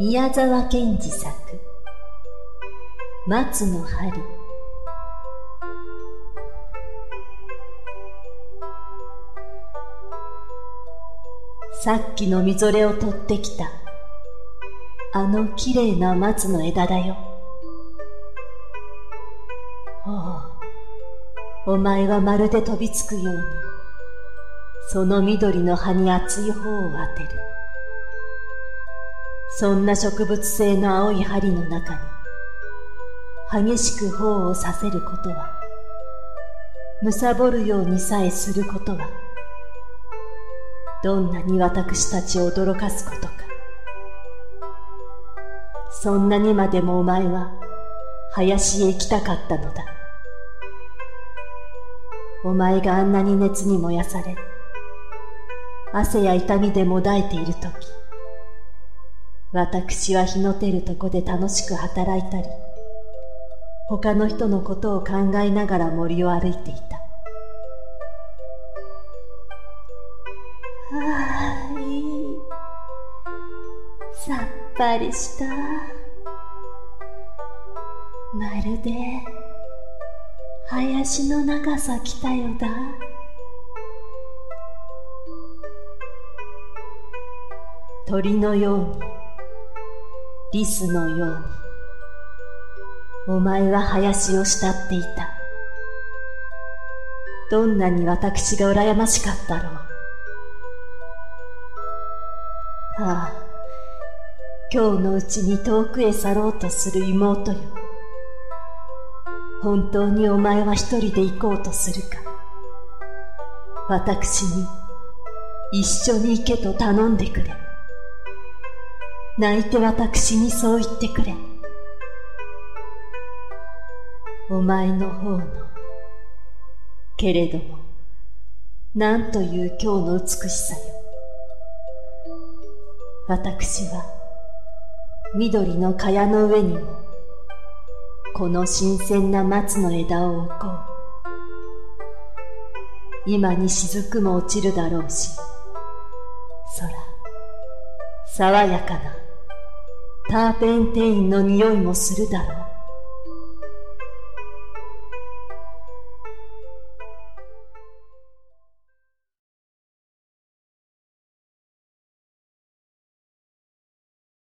宮沢賢治作松の針さっきのみぞれを取ってきたあのきれいな松の枝だよ。おおお前はまるで飛びつくようにその緑の葉に熱い方を当てる。そんな植物性の青い針の中に激しく頬をさせることは貪るようにさえすることはどんなに私たちを驚かすことか。そんなにまでもお前は林へ行きたかったのだ。お前があんなに熱に燃やされ汗や痛みでもだえているとき私は日の照るとこで楽しく働いたり、他の人のことを考えながら森を歩いていた。ああ、いい。さっぱりした。まるで、林の中さ来たよだ。鳥のようにリスのように、お前は林を慕っていた。どんなに私が羨ましかったろう。ああ、今日のうちに遠くへ去ろうとする妹よ。本当にお前は一人で行こうとするか。私に一緒に行けと頼んでくれ。泣いて私にそう言ってくれ。お前の方の、けれども、なんという今日の美しさよ。私は、緑の蚊帳の上にも、この新鮮な松の枝を置こう。今に雫も落ちるだろうし、空、爽やかなターペンテインの匂いもするだろう。